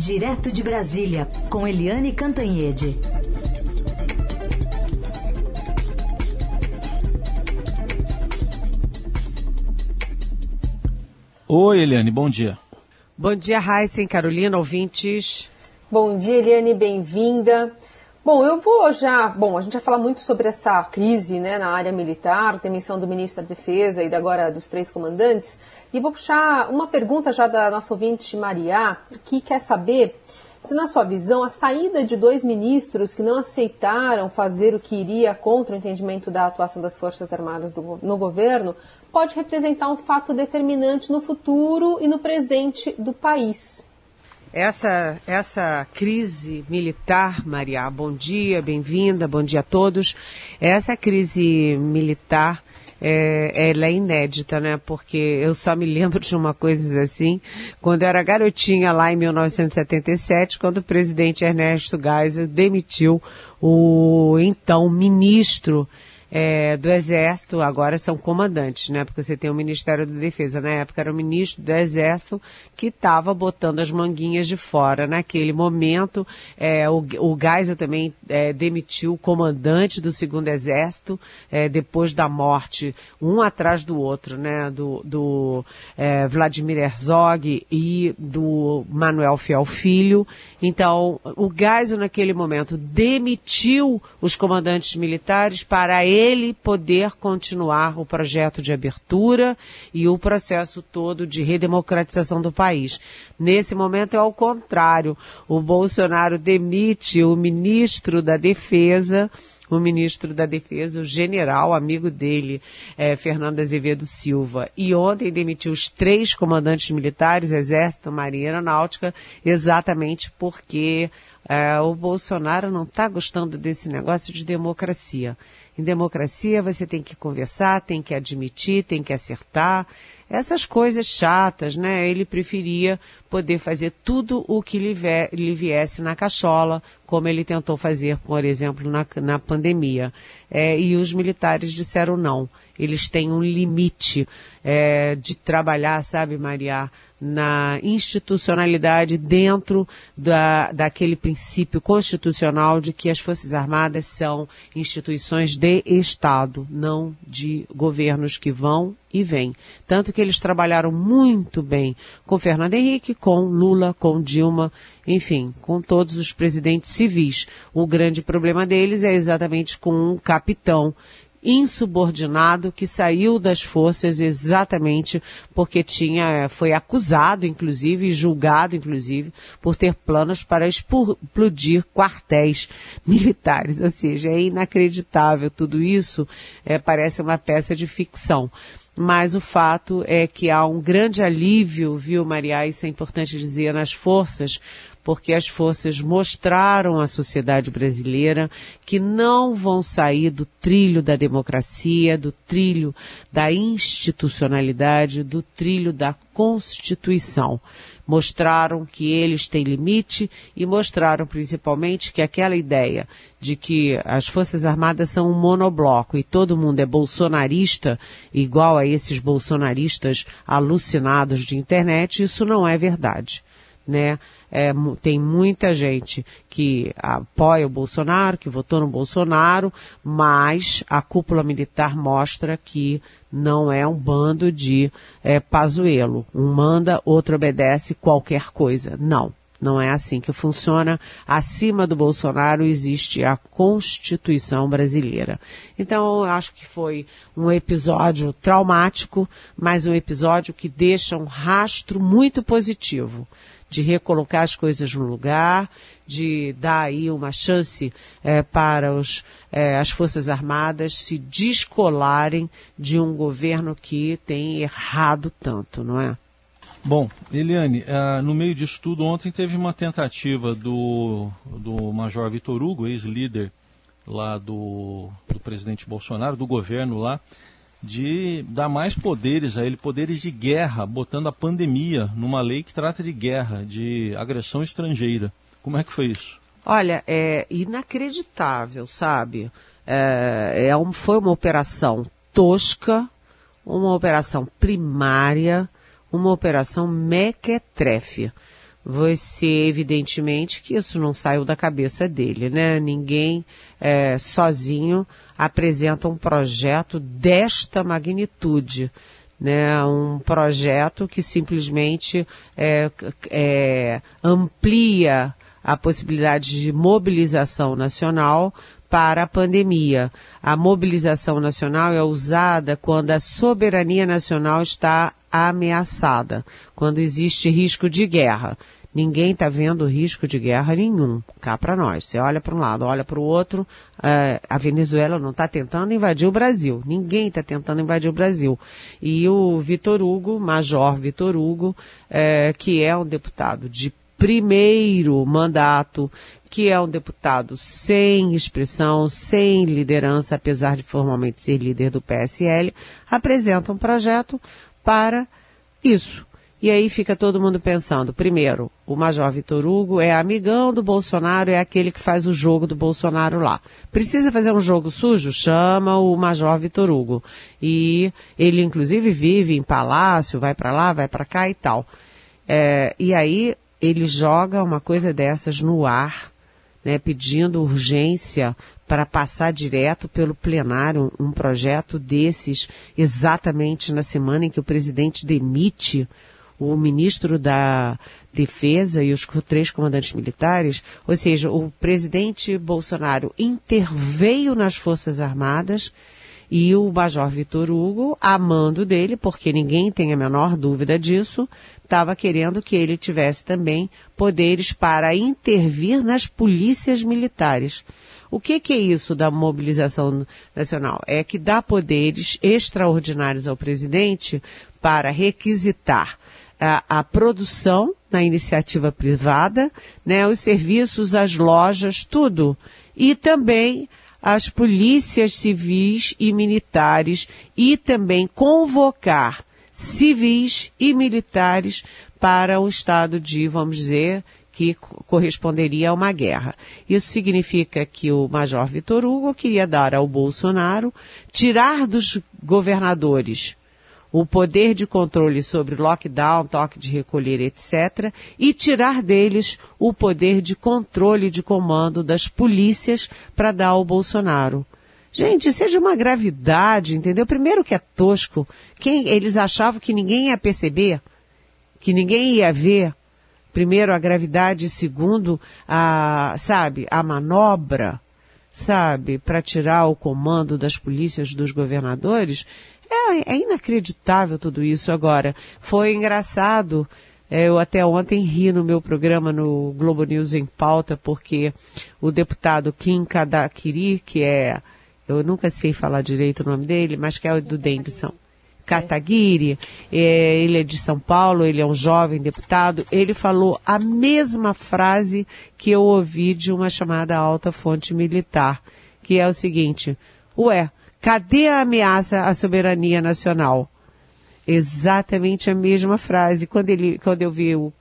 Direto de Brasília, com Eliane Cantanhede. Oi, Eliane, bom dia. Bom dia, Raíssa Carolina, ouvintes. Bom dia, Eliane, bem-vinda. Bom, eu vou já. Bom, a gente vai falar muito sobre essa crise né, na área militar, demissão do ministro da Defesa e agora dos três comandantes. E vou puxar uma pergunta já da nossa ouvinte Maria, que quer saber se, na sua visão, a saída de dois ministros que não aceitaram fazer o que iria contra o entendimento da atuação das Forças Armadas do, no governo pode representar um fato determinante no futuro e no presente do país. Essa, essa crise militar, Maria, bom dia, bem-vinda, bom dia a todos. Essa crise militar, é, ela é inédita, né? Porque eu só me lembro de uma coisa assim, quando eu era garotinha lá em 1977, quando o presidente Ernesto Geisel demitiu o então ministro é, do Exército, agora são comandantes, né? Porque você tem o Ministério da Defesa. Na época era o ministro do Exército que estava botando as manguinhas de fora. Naquele momento, é, o, o Geisel também é, demitiu o comandante do segundo Exército, é, depois da morte, um atrás do outro, né? Do, do é, Vladimir Herzog e do Manuel Fiel Filho. Então, o Geisel naquele momento demitiu os comandantes militares para ele ele poder continuar o projeto de abertura e o processo todo de redemocratização do país. Nesse momento é ao contrário. O Bolsonaro demite o ministro da Defesa, o ministro da Defesa, o general, amigo dele, é, Fernando Azevedo Silva. E ontem demitiu os três comandantes militares, Exército, Marinha e Aeronáutica, exatamente porque é, o Bolsonaro não está gostando desse negócio de democracia. Em democracia você tem que conversar, tem que admitir, tem que acertar. Essas coisas chatas, né? Ele preferia poder fazer tudo o que lhe, viesse na cachola, como ele tentou fazer, por exemplo, na, na pandemia. É, e os militares disseram não. Eles têm um limite é, de trabalhar, sabe, Maria? na institucionalidade dentro da, daquele princípio constitucional de que as Forças Armadas são instituições de Estado, não de governos que vão e vêm. Tanto que eles trabalharam muito bem com Fernando Henrique, com Lula, com Dilma, enfim, com todos os presidentes civis. O grande problema deles é exatamente com um capitão insubordinado que saiu das forças exatamente porque tinha foi acusado inclusive e julgado inclusive por ter planos para explodir quartéis militares, ou seja, é inacreditável tudo isso, é, parece uma peça de ficção mas o fato é que há um grande alívio, viu, Maria, isso é importante dizer, nas forças, porque as forças mostraram à sociedade brasileira que não vão sair do trilho da democracia, do trilho da institucionalidade, do trilho da Constituição. Mostraram que eles têm limite e mostraram principalmente que aquela ideia de que as Forças Armadas são um monobloco e todo mundo é bolsonarista, igual a esses bolsonaristas alucinados de internet, isso não é verdade. Né? É, tem muita gente que apoia o Bolsonaro, que votou no Bolsonaro, mas a cúpula militar mostra que não é um bando de é, pazuelo. Um manda, outro obedece qualquer coisa. Não. Não é assim que funciona. Acima do Bolsonaro existe a Constituição brasileira. Então, eu acho que foi um episódio traumático, mas um episódio que deixa um rastro muito positivo de recolocar as coisas no lugar, de dar aí uma chance é, para os, é, as Forças Armadas se descolarem de um governo que tem errado tanto, não é? Bom, Eliane, uh, no meio disso tudo, ontem teve uma tentativa do, do Major Vitor Hugo, ex-líder lá do, do presidente Bolsonaro, do governo lá, de dar mais poderes a ele, poderes de guerra, botando a pandemia numa lei que trata de guerra, de agressão estrangeira. Como é que foi isso? Olha, é inacreditável, sabe? É, é um, foi uma operação tosca, uma operação primária, uma operação mequetrefe. Você, evidentemente, que isso não saiu da cabeça dele, né? Ninguém é, sozinho apresenta um projeto desta magnitude. Né, um projeto que simplesmente é, é, amplia a possibilidade de mobilização nacional para a pandemia. A mobilização nacional é usada quando a soberania nacional está ameaçada, quando existe risco de guerra. Ninguém está vendo risco de guerra nenhum cá para nós. Você olha para um lado, olha para o outro. Uh, a Venezuela não está tentando invadir o Brasil. Ninguém está tentando invadir o Brasil. E o Vitor Hugo, Major Vitor Hugo, uh, que é um deputado de primeiro mandato, que é um deputado sem expressão, sem liderança, apesar de formalmente ser líder do PSL, apresenta um projeto para isso. E aí fica todo mundo pensando, primeiro, o Major Vitor Hugo é amigão do Bolsonaro, é aquele que faz o jogo do Bolsonaro lá. Precisa fazer um jogo sujo? Chama o Major Vitor Hugo. E ele inclusive vive em palácio, vai para lá, vai para cá e tal. É, e aí ele joga uma coisa dessas no ar, né, pedindo urgência para passar direto pelo plenário um projeto desses exatamente na semana em que o presidente demite o ministro da Defesa e os três comandantes militares, ou seja, o presidente Bolsonaro interveio nas Forças Armadas e o Major Vitor Hugo, amando dele, porque ninguém tem a menor dúvida disso, estava querendo que ele tivesse também poderes para intervir nas polícias militares. O que, que, é isso da mobilização nacional? É que dá poderes extraordinários ao presidente para requisitar a, a produção na iniciativa privada, né, os serviços, as lojas, tudo. E também as polícias civis e militares e também convocar civis e militares para um estado de, vamos dizer, que corresponderia a uma guerra. Isso significa que o Major Vitor Hugo queria dar ao Bolsonaro, tirar dos governadores o poder de controle sobre lockdown, toque de recolher, etc., e tirar deles o poder de controle de comando das polícias para dar ao Bolsonaro. Gente, de uma gravidade, entendeu? Primeiro que é tosco. Quem, eles achavam que ninguém ia perceber, que ninguém ia ver. Primeiro a gravidade, segundo a, sabe, a manobra, sabe, para tirar o comando das polícias dos governadores. É, é inacreditável tudo isso agora. Foi engraçado. É, eu até ontem ri no meu programa no Globo News em pauta, porque o deputado Kim Kadakiri, que é, eu nunca sei falar direito o nome dele, mas que é o do Davidson. Kataguiri, é, ele é de São Paulo, ele é um jovem deputado, ele falou a mesma frase que eu ouvi de uma chamada alta fonte militar, que é o seguinte, ué, Cadê a ameaça à soberania nacional? Exatamente a mesma frase. Quando, ele, quando eu vi o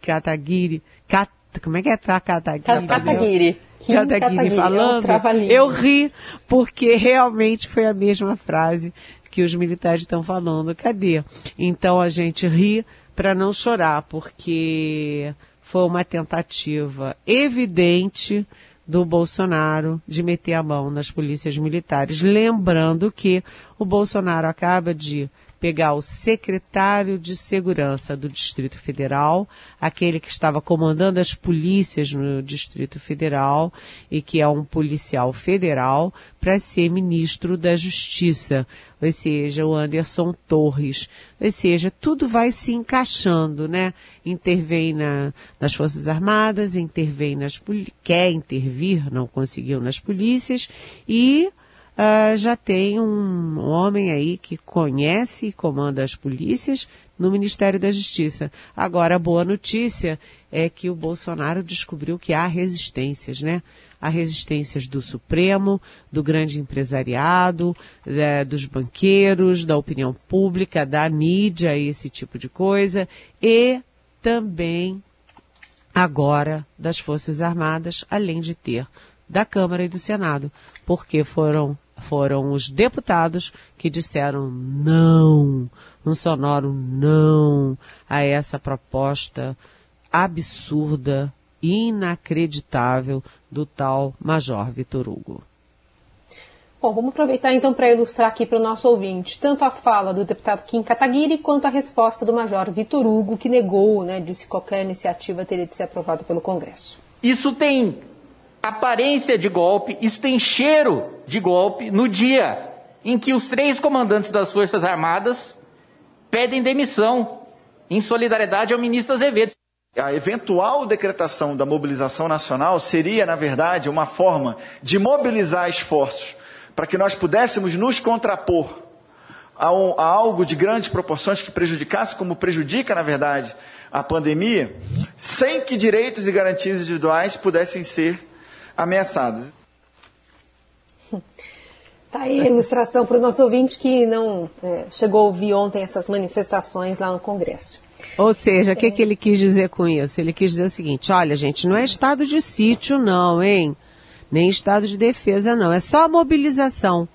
Kataguiri, Kat, como é que é tá, Kataguiri? Kataguiri. Kataguiri falando, é eu ri porque realmente foi a mesma frase que os militares estão falando. Cadê? Então a gente ri para não chorar, porque foi uma tentativa evidente do Bolsonaro de meter a mão nas polícias militares. Lembrando que o Bolsonaro acaba de pegar o secretário de segurança do Distrito Federal, aquele que estava comandando as polícias no Distrito Federal e que é um policial federal, para ser ministro da Justiça, ou seja, o Anderson Torres. Ou seja, tudo vai se encaixando, né? Intervém na, nas Forças Armadas, intervém nas quer intervir, não conseguiu nas polícias e uh, já tem um homem aí que conhece e comanda as polícias no Ministério da Justiça. Agora, a boa notícia é que o Bolsonaro descobriu que há resistências, né? Há resistências do Supremo, do grande empresariado, dos banqueiros, da opinião pública, da mídia, esse tipo de coisa, e também agora das Forças Armadas, além de ter da Câmara e do Senado, porque foram foram os deputados que disseram não, um sonoro não a essa proposta absurda, inacreditável do tal Major Vitor Hugo. Bom, vamos aproveitar então para ilustrar aqui para o nosso ouvinte tanto a fala do deputado Kim Kataguiri quanto a resposta do Major Vitor Hugo, que negou, né, disse que qualquer iniciativa teria de ser aprovada pelo Congresso. Isso tem aparência de golpe, isso tem cheiro de golpe no dia em que os três comandantes das Forças Armadas pedem demissão em solidariedade ao ministro Azevedo. A eventual decretação da mobilização nacional seria, na verdade, uma forma de mobilizar esforços para que nós pudéssemos nos contrapor a, um, a, algo de grandes proporções que prejudicasse, como prejudica, na verdade, a pandemia, sem que direitos e garantias individuais pudessem ser ameaçados. Tá aí a ilustração para o nosso ouvinte que não é, chegou a ouvir ontem essas manifestações lá no Congresso. Ou seja, o é. que, que ele quis dizer com isso? Ele quis dizer o seguinte: olha, gente, não é estado de sítio, não, hein? nem estado de defesa, não. É só mobilização.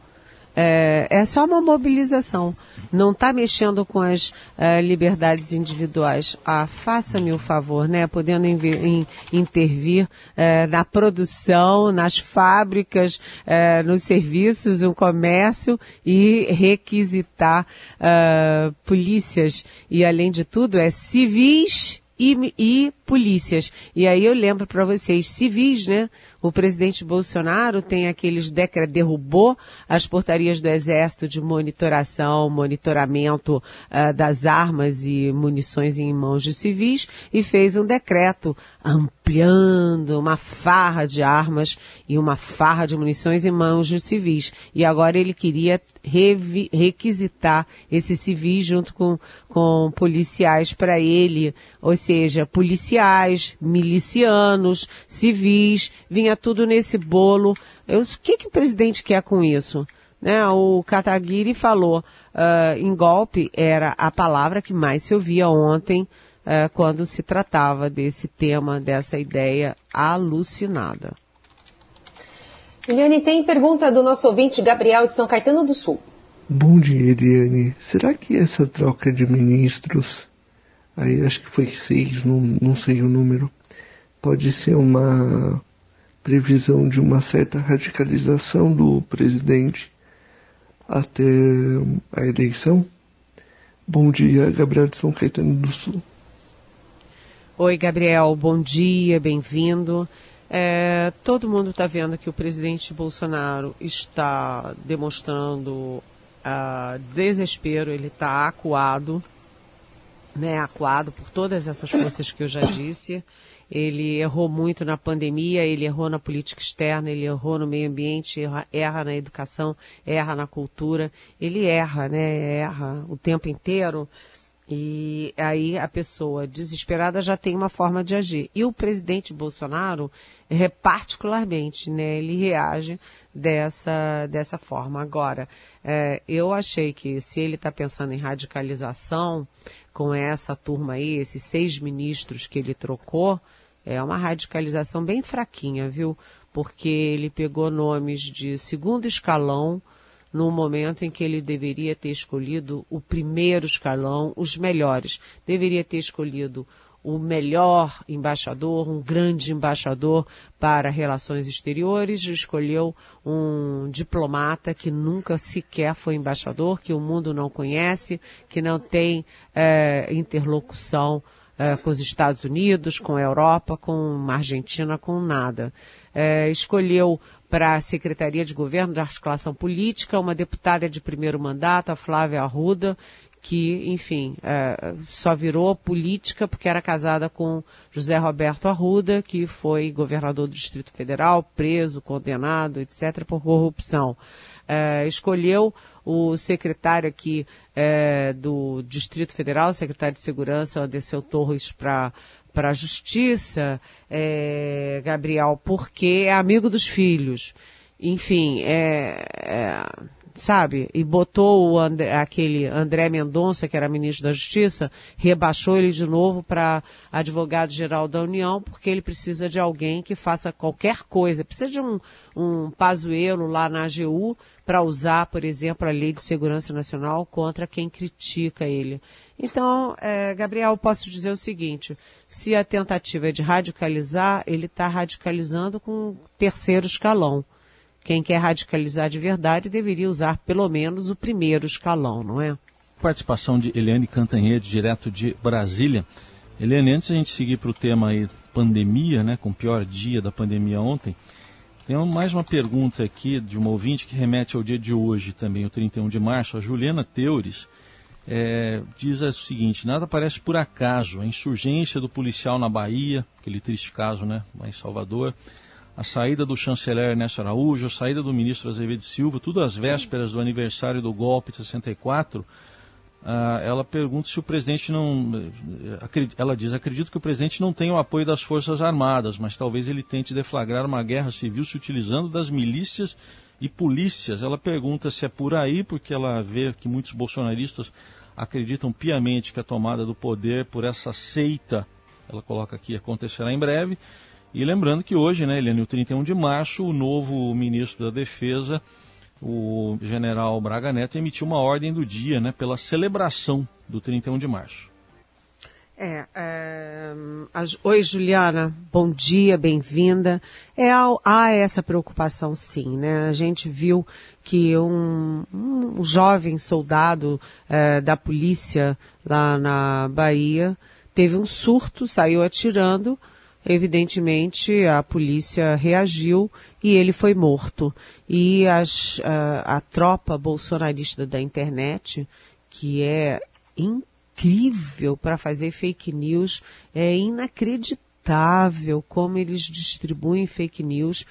É, é só uma mobilização. Não está mexendo com as uh, liberdades individuais. Ah, faça-me o favor, né? Podendo in, intervir uh, na produção, nas fábricas, uh, nos serviços, no comércio e requisitar polícias. E, além de tudo, é civis e, e polícias. E aí eu lembro para vocês, civis, né? O presidente Bolsonaro tem aqueles decretos, derrubou as portarias do Exército de monitoração, monitoramento uh, das armas e munições em mãos de civis e fez um decreto ampliando uma farra de armas e uma farra de munições em mãos de civis. E agora ele queria requisitar esses civis junto com, com policiais para ele, ou seja, policiais, milicianos, civis, vinha tudo nesse bolo. Eu, o que, que o presidente quer com isso? Né? O Kataguiri falou uh, em golpe era a palavra que mais se ouvia ontem uh, quando se tratava desse tema, dessa ideia alucinada. Eliane, tem pergunta do nosso ouvinte Gabriel de São Caetano do Sul. Bom dia, Eliane. Será que essa troca de ministros, aí acho que foi seis, não, não sei o número, pode ser uma previsão de uma certa radicalização do presidente até a eleição. Bom dia, Gabriel de São Caetano do Sul. Oi, Gabriel, bom dia, bem-vindo. É, todo mundo está vendo que o presidente Bolsonaro está demonstrando uh, desespero, ele está acuado, né, acuado por todas essas forças que eu já disse ele errou muito na pandemia, ele errou na política externa, ele errou no meio ambiente, erra, erra na educação, erra na cultura, ele erra, né? Erra o tempo inteiro. E aí a pessoa desesperada já tem uma forma de agir. E o presidente Bolsonaro, é, particularmente, né, ele reage dessa, dessa forma. Agora, é, eu achei que se ele está pensando em radicalização com essa turma aí, esses seis ministros que ele trocou, é uma radicalização bem fraquinha, viu? Porque ele pegou nomes de segundo escalão no momento em que ele deveria ter escolhido o primeiro escalão, os melhores. Deveria ter escolhido o melhor embaixador, um grande embaixador para relações exteriores, escolheu um diplomata que nunca sequer foi embaixador, que o mundo não conhece, que não tem é, interlocução é, com os Estados Unidos, com a Europa, com a Argentina, com nada. É, escolheu para a Secretaria de Governo da Articulação Política uma deputada de primeiro mandato, a Flávia Arruda, que, enfim, é, só virou política porque era casada com José Roberto Arruda, que foi governador do Distrito Federal, preso, condenado, etc., por corrupção. É, escolheu o secretário aqui é, do Distrito Federal, secretário de Segurança, Anderson Torres, para para a justiça, é, Gabriel, porque é amigo dos filhos. Enfim, é, é, sabe? E botou o André, aquele André Mendonça, que era ministro da Justiça, rebaixou ele de novo para advogado-geral da União, porque ele precisa de alguém que faça qualquer coisa. Precisa de um, um pazuelo lá na AGU para usar, por exemplo, a Lei de Segurança Nacional contra quem critica ele. Então, é, Gabriel, posso dizer o seguinte: se a tentativa é de radicalizar, ele está radicalizando com terceiro escalão. Quem quer radicalizar de verdade deveria usar pelo menos o primeiro escalão, não é? Participação de Eliane Cantanhede, direto de Brasília. Eliane, antes a gente seguir para o tema aí, pandemia, né, com o pior dia da pandemia ontem, tem mais uma pergunta aqui de uma ouvinte que remete ao dia de hoje também, o 31 de março. A Juliana Teures é, diz o seguinte: nada parece por acaso. A insurgência do policial na Bahia, aquele triste caso, né, lá em Salvador a saída do chanceler Ernesto Araújo, a saída do ministro Azevedo Silva, tudo às vésperas do aniversário do golpe de 64, ah, ela pergunta se o presidente não. Eh, ela diz: acredito que o presidente não tem o apoio das Forças Armadas, mas talvez ele tente deflagrar uma guerra civil se utilizando das milícias e polícias. Ela pergunta se é por aí, porque ela vê que muitos bolsonaristas acreditam piamente que a tomada do poder por essa seita, ela coloca aqui, acontecerá em breve. E lembrando que hoje, né, Eliane, o 31 de março, o novo ministro da Defesa, o general Braga Neto, emitiu uma ordem do dia né, pela celebração do 31 de março. É, é, oi Juliana, bom dia, bem-vinda. É, há essa preocupação sim, né? A gente viu que um, um jovem soldado é, da polícia lá na Bahia teve um surto, saiu atirando, evidentemente a polícia reagiu e ele foi morto. E as, a, a tropa bolsonarista da internet, que é incrível para fazer fake news, é inacreditável como eles distribuem fake news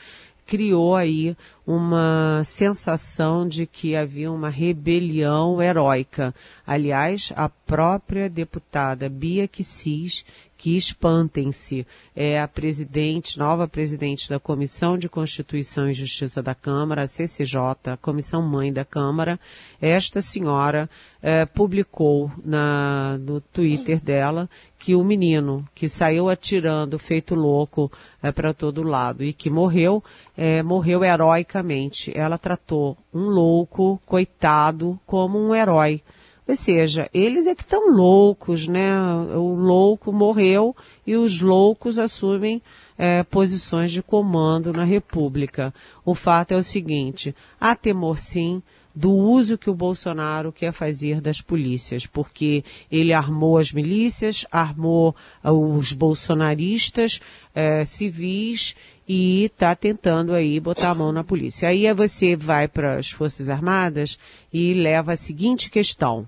criou aí uma sensação de que havia uma rebelião heróica. Aliás, a própria deputada Bia Kicis que espantem-se. É a presidente, nova presidente da Comissão de Constituição e Justiça da Câmara, a CCJ, a comissão mãe da Câmara. Esta senhora é, publicou na, no Twitter dela que o menino que saiu atirando, feito louco é, para todo lado e que morreu, é, morreu heroicamente. Ela tratou um louco, coitado, como um herói. Ou seja, eles é que estão loucos, né? O louco morreu e os loucos assumem é, posições de comando na República. O fato é o seguinte: há temor sim do uso que o Bolsonaro quer fazer das polícias, porque ele armou as milícias, armou os bolsonaristas é, civis e está tentando aí botar a mão na polícia. Aí você vai para as Forças Armadas e leva a seguinte questão.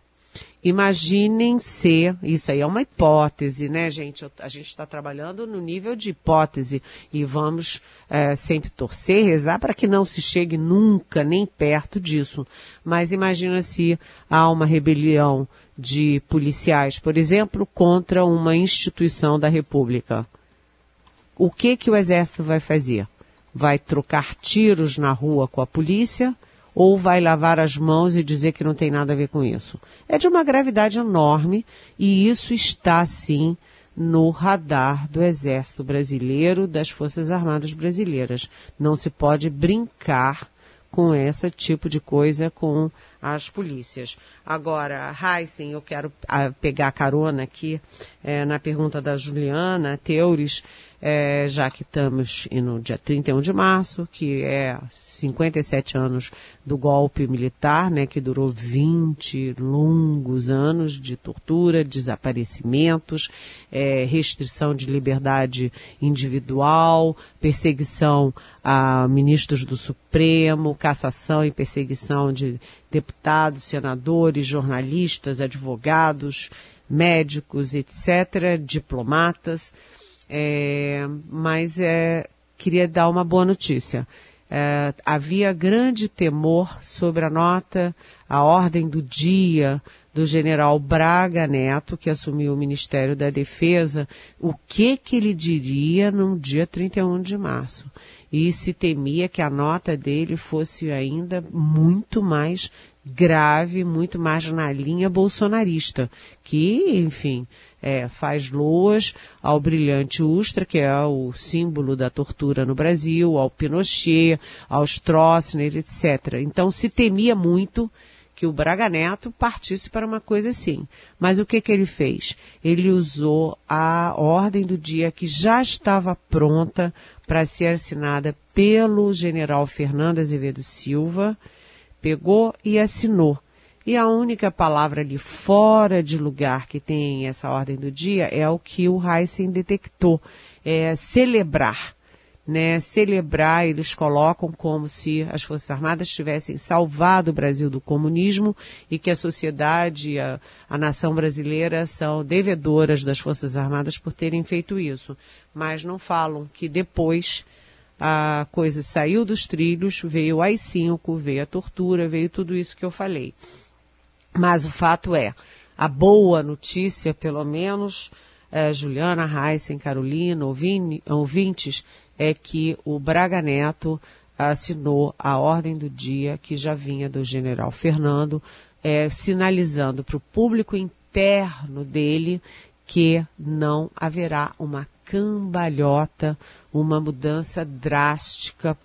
Imaginem ser, isso aí é uma hipótese, né, gente? A gente está trabalhando no nível de hipótese e vamos é, sempre torcer, rezar para que não se chegue nunca nem perto disso. Mas imagina se há uma rebelião de policiais, por exemplo, contra uma instituição da República. O que que o Exército vai fazer? Vai trocar tiros na rua com a polícia? Ou vai lavar as mãos e dizer que não tem nada a ver com isso. É de uma gravidade enorme e isso está, sim, no radar do Exército Brasileiro, das Forças Armadas Brasileiras. Não se pode brincar com esse tipo de coisa com as polícias. Agora, Heisen, eu quero ah, pegar carona aqui é, na pergunta da Juliana Teures, é, já que estamos no dia 31 de março, que é 57 anos do golpe militar, né, que durou 20 longos anos de tortura, desaparecimentos, é, restrição de liberdade individual, perseguição a ministros do Supremo, cassação e perseguição de deputados, senadores, jornalistas, advogados, médicos, etc., diplomatas. É, mas é, queria dar uma boa notícia. É, havia grande temor sobre a nota, a ordem do dia do general Braga Neto, que assumiu o Ministério da Defesa, o que que ele diria no dia 31 de março. E se temia que a nota dele fosse ainda muito mais grave, muito mais na linha bolsonarista, que, enfim, é, faz loas ao brilhante Ustra, que é o símbolo da tortura no Brasil, ao Pinochet, aos Stroessner, etc. Então se temia muito que o Braga Neto partisse para uma coisa assim. Mas o que, que ele fez? Ele usou a ordem do dia que já estava pronta para ser assinada pelo general Fernando Azevedo Silva, pegou e assinou. E a única palavra ali fora de lugar que tem essa ordem do dia é o que o Heisen detectou, é celebrar. Né, celebrar, eles colocam como se as Forças Armadas tivessem salvado o Brasil do comunismo e que a sociedade, a, a nação brasileira são devedoras das Forças Armadas por terem feito isso. Mas não falam que depois a coisa saiu dos trilhos, veio o AI-5, veio a tortura, veio tudo isso que eu falei. Mas o fato é, a boa notícia, pelo menos, é, Juliana, Heisen, Carolina, ouvintes, é que o Braga Neto assinou a ordem do dia que já vinha do general Fernando, é, sinalizando para o público interno dele que não haverá uma cambalhota, uma mudança drástica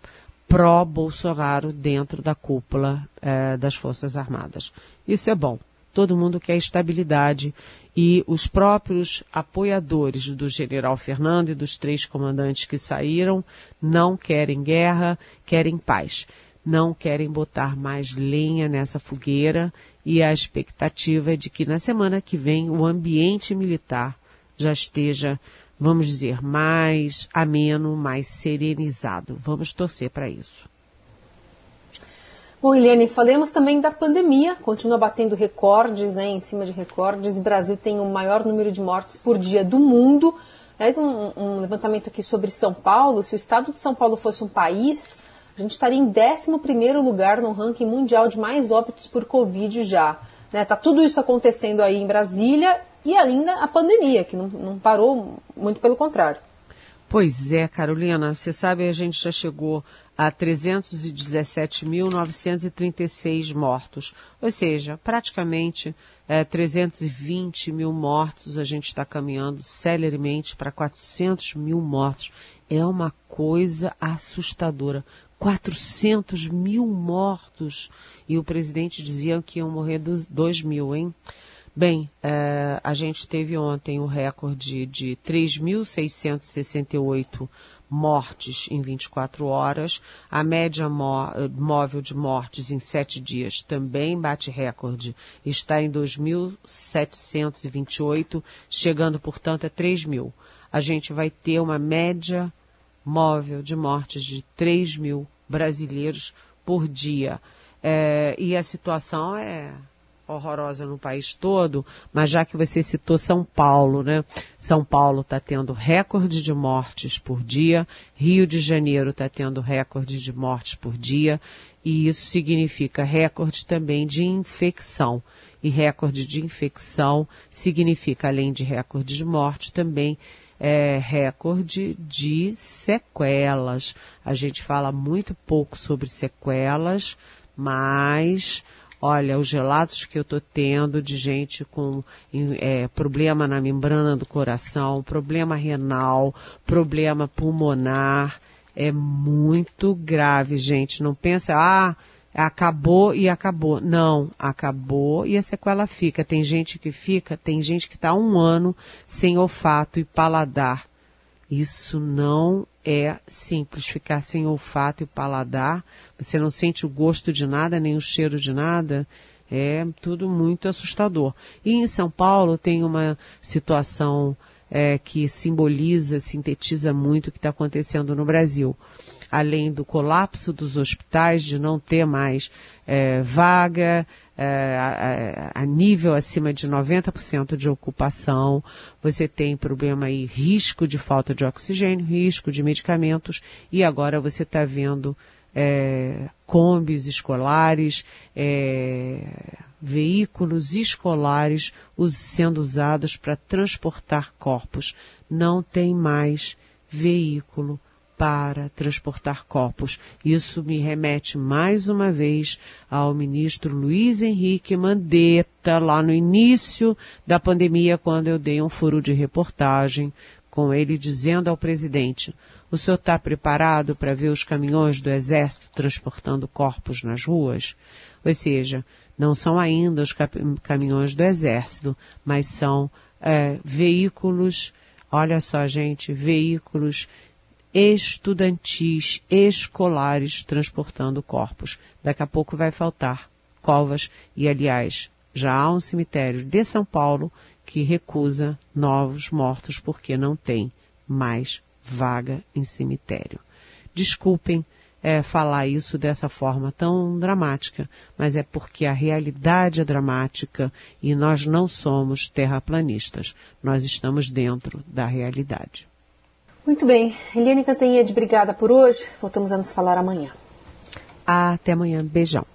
pró-Bolsonaro dentro da cúpula eh, das Forças Armadas. Isso é bom. Todo mundo quer estabilidade e os próprios apoiadores do general Fernando e dos três comandantes que saíram não querem guerra, querem paz. Não querem botar mais lenha nessa fogueira e a expectativa é de que na semana que vem o ambiente militar já esteja vamos dizer, mais ameno, mais serenizado. Vamos torcer para isso. Bom, Eliane, falemos também da pandemia, continua batendo recordes, né, em cima de recordes. O Brasil tem o maior número de mortes por dia do mundo. Aliás, um, um levantamento aqui sobre São Paulo. Se o estado de São Paulo fosse um país, a gente estaria em 11 lugar no ranking mundial de mais óbitos por Covid já. Né? Tá tudo isso acontecendo aí em Brasília e ainda a pandemia, que não, não parou, muito pelo contrário. Pois é, Carolina, você sabe, a gente já chegou a 317.936 mortos, ou seja, praticamente é, 320 mil mortos, a gente está caminhando celeremente para 400 mil mortos. É uma coisa assustadora. 400 mil mortos. E o presidente dizia que iam morrer 2 mil, hein? Bem, é, a gente teve ontem o recorde de 3.668 mortes em 24 horas. A média móvel de mortes em sete dias também bate recorde. Está em 2.728, chegando, portanto, a 3 mil. A gente vai ter uma média móvel de mortes de 3 mil brasileiros por dia. É, e a situação é horrorosa no país todo, mas já que você citou São Paulo, né? São Paulo está tendo recorde de mortes por dia, Rio de Janeiro está tendo recorde de mortes por dia, e isso significa recorde também de infecção. E recorde de infecção significa, além de recorde de morte, também é, recorde de sequelas. A gente fala muito pouco sobre sequelas, mas Olha, os relatos que eu estou tendo de gente com é, problema na membrana do coração, problema renal, problema pulmonar, é muito grave, gente. Não pensa, ah, acabou e acabou. Não, acabou e a sequela fica. Tem gente que fica, tem gente que está um ano sem olfato e paladar. Isso não é simples. Ficar sem olfato e paladar, você não sente o gosto de nada, nem o cheiro de nada, é tudo muito assustador. E em São Paulo tem uma situação é, que simboliza, sintetiza muito o que está acontecendo no Brasil. Além do colapso dos hospitais, de não ter mais é, vaga, é, a, a, nível acima de 90% de ocupação, você tem problema aí, risco de falta de oxigênio, risco de medicamentos, e agora você está vendo é, combis escolares, é, veículos escolares sendo usados para transportar corpos. Não tem mais veículo para transportar corpos. Isso me remete mais uma vez ao ministro Luiz Henrique Mandetta, lá no início da pandemia, quando eu dei um furo de reportagem com ele dizendo ao presidente: O senhor está preparado para ver os caminhões do Exército transportando corpos nas ruas? Ou seja, não são ainda os caminhões do Exército, mas são é, veículos, olha só, gente, veículos estudantis, escolares transportando corpos. Daqui a pouco vai faltar covas e, aliás, já há um cemitério de São Paulo que recusa novos mortos porque não tem mais vaga em cemitério. Desculpem é, falar isso dessa forma tão dramática, mas é porque a realidade é dramática e nós não somos terraplanistas. Nós estamos dentro da realidade. Muito bem. Eliane Cantanhede, obrigada por hoje. Voltamos a nos falar amanhã. Até amanhã. Beijão.